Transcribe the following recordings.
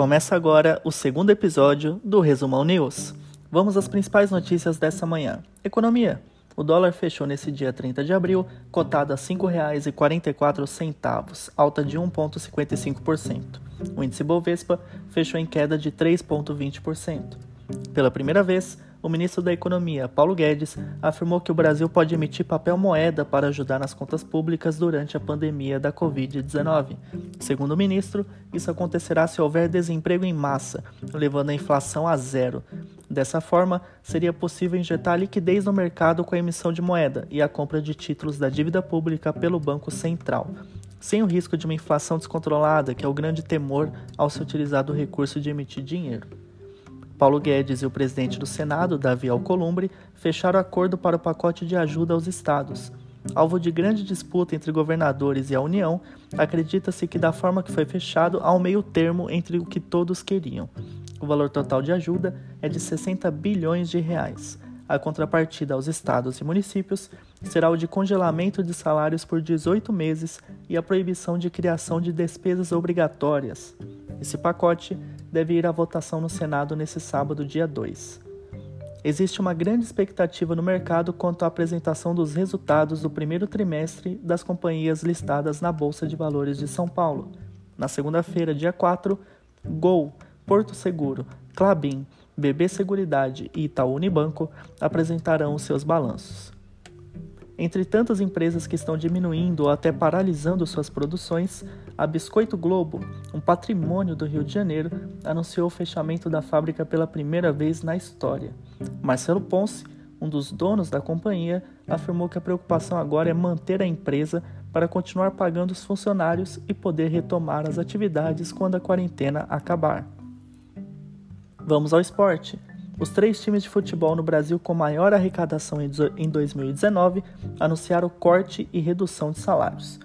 Começa agora o segundo episódio do Resumão News. Vamos às principais notícias dessa manhã. Economia. O dólar fechou nesse dia 30 de abril, cotado a R$ 5,44, alta de 1,55%. O índice Bovespa fechou em queda de 3,20%. Pela primeira vez, o ministro da Economia, Paulo Guedes, afirmou que o Brasil pode emitir papel moeda para ajudar nas contas públicas durante a pandemia da Covid-19. Segundo o ministro, isso acontecerá se houver desemprego em massa, levando a inflação a zero. Dessa forma, seria possível injetar liquidez no mercado com a emissão de moeda e a compra de títulos da dívida pública pelo Banco Central, sem o risco de uma inflação descontrolada, que é o grande temor ao se utilizar do recurso de emitir dinheiro. Paulo Guedes e o presidente do Senado, Davi Alcolumbre, fecharam acordo para o pacote de ajuda aos estados. Alvo de grande disputa entre governadores e a União, acredita-se que da forma que foi fechado há um meio termo entre o que todos queriam. O valor total de ajuda é de 60 bilhões de reais. A contrapartida aos estados e municípios será o de congelamento de salários por 18 meses e a proibição de criação de despesas obrigatórias. Esse pacote deve ir à votação no Senado nesse sábado, dia 2. Existe uma grande expectativa no mercado quanto à apresentação dos resultados do primeiro trimestre das companhias listadas na Bolsa de Valores de São Paulo. Na segunda-feira, dia 4, Gol, Porto Seguro, Clabin, BB Seguridade e Itaú Unibanco apresentarão seus balanços. Entre tantas empresas que estão diminuindo ou até paralisando suas produções, a Biscoito Globo, um patrimônio do Rio de Janeiro, anunciou o fechamento da fábrica pela primeira vez na história. Marcelo Ponce, um dos donos da companhia, afirmou que a preocupação agora é manter a empresa para continuar pagando os funcionários e poder retomar as atividades quando a quarentena acabar. Vamos ao esporte. Os três times de futebol no Brasil com maior arrecadação em 2019 anunciaram corte e redução de salários.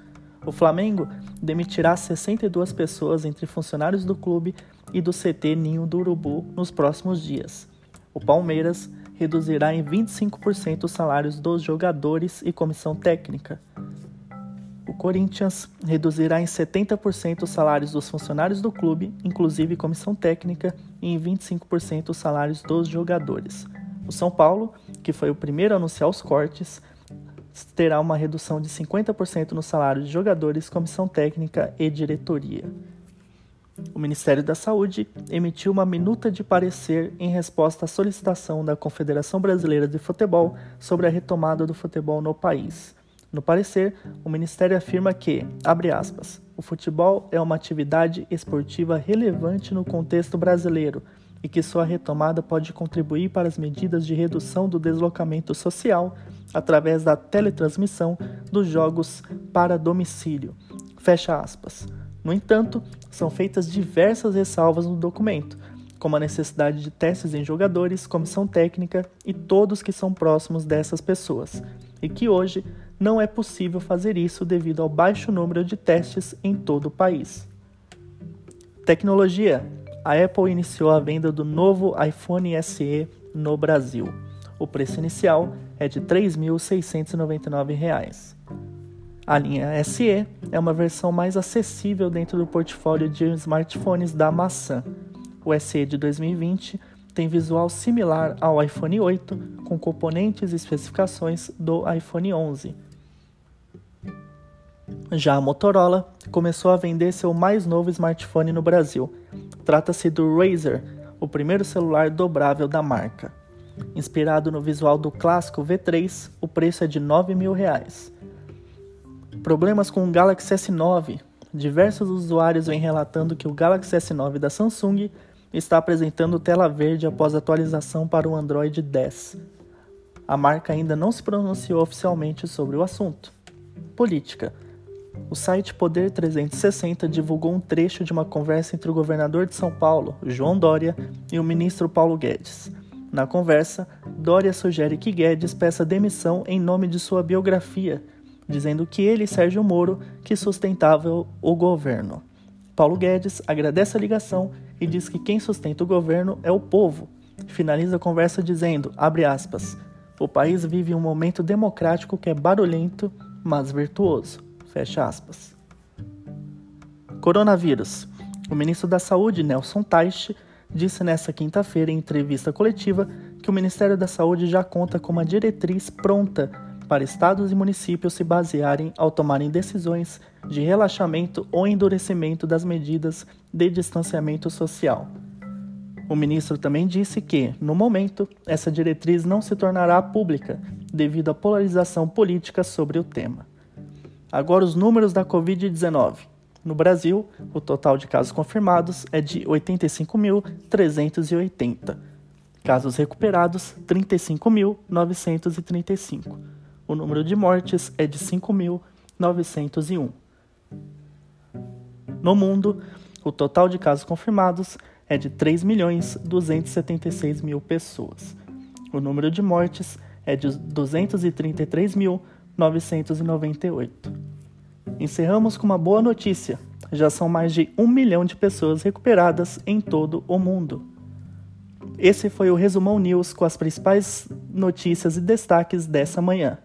O Flamengo demitirá 62 pessoas entre funcionários do clube e do CT Ninho do Urubu nos próximos dias. O Palmeiras reduzirá em 25% os salários dos jogadores e comissão técnica. Corinthians reduzirá em 70% os salários dos funcionários do clube, inclusive comissão técnica, e em 25% os salários dos jogadores. O São Paulo, que foi o primeiro a anunciar os cortes, terá uma redução de 50% no salário de jogadores, comissão técnica e diretoria. O Ministério da Saúde emitiu uma minuta de parecer em resposta à solicitação da Confederação Brasileira de Futebol sobre a retomada do futebol no país. No parecer, o Ministério afirma que, abre aspas, o futebol é uma atividade esportiva relevante no contexto brasileiro e que sua retomada pode contribuir para as medidas de redução do deslocamento social através da teletransmissão dos jogos para domicílio. Fecha aspas. No entanto, são feitas diversas ressalvas no documento, como a necessidade de testes em jogadores, comissão técnica e todos que são próximos dessas pessoas, e que hoje não é possível fazer isso devido ao baixo número de testes em todo o país. Tecnologia: a Apple iniciou a venda do novo iPhone SE no Brasil. O preço inicial é de R$ 3.699. A linha SE é uma versão mais acessível dentro do portfólio de smartphones da maçã. O SE de 2020 tem visual similar ao iPhone 8, com componentes e especificações do iPhone 11. Já a Motorola começou a vender seu mais novo smartphone no Brasil. Trata-se do Razer, o primeiro celular dobrável da marca. Inspirado no visual do clássico V3, o preço é de 9 mil reais. Problemas com o Galaxy S9. Diversos usuários vêm relatando que o Galaxy S9 da Samsung está apresentando tela verde após atualização para o Android 10. A marca ainda não se pronunciou oficialmente sobre o assunto. Política. O site Poder 360 divulgou um trecho de uma conversa entre o governador de São Paulo, João Dória, e o ministro Paulo Guedes. Na conversa, Dória sugere que Guedes peça demissão em nome de sua biografia, dizendo que ele e Sérgio Moro que sustentavam o governo. Paulo Guedes agradece a ligação e diz que quem sustenta o governo é o povo. Finaliza a conversa dizendo, aspas, o país vive um momento democrático que é barulhento, mas virtuoso. Fecha aspas. Coronavírus. O ministro da Saúde, Nelson Teich, disse nesta quinta-feira em entrevista coletiva que o Ministério da Saúde já conta com uma diretriz pronta para estados e municípios se basearem ao tomarem decisões de relaxamento ou endurecimento das medidas de distanciamento social. O ministro também disse que, no momento, essa diretriz não se tornará pública devido à polarização política sobre o tema. Agora, os números da Covid-19. No Brasil, o total de casos confirmados é de 85.380. Casos recuperados, 35.935. O número de mortes é de 5.901. No mundo, o total de casos confirmados é de 3 milhões 276 mil pessoas. O número de mortes é de 233.998. Encerramos com uma boa notícia. Já são mais de um milhão de pessoas recuperadas em todo o mundo. Esse foi o Resumão News com as principais notícias e destaques dessa manhã.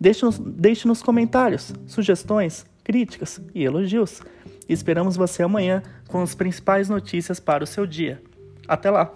Deixe nos, deixe nos comentários sugestões, críticas e elogios. Esperamos você amanhã com as principais notícias para o seu dia. Até lá!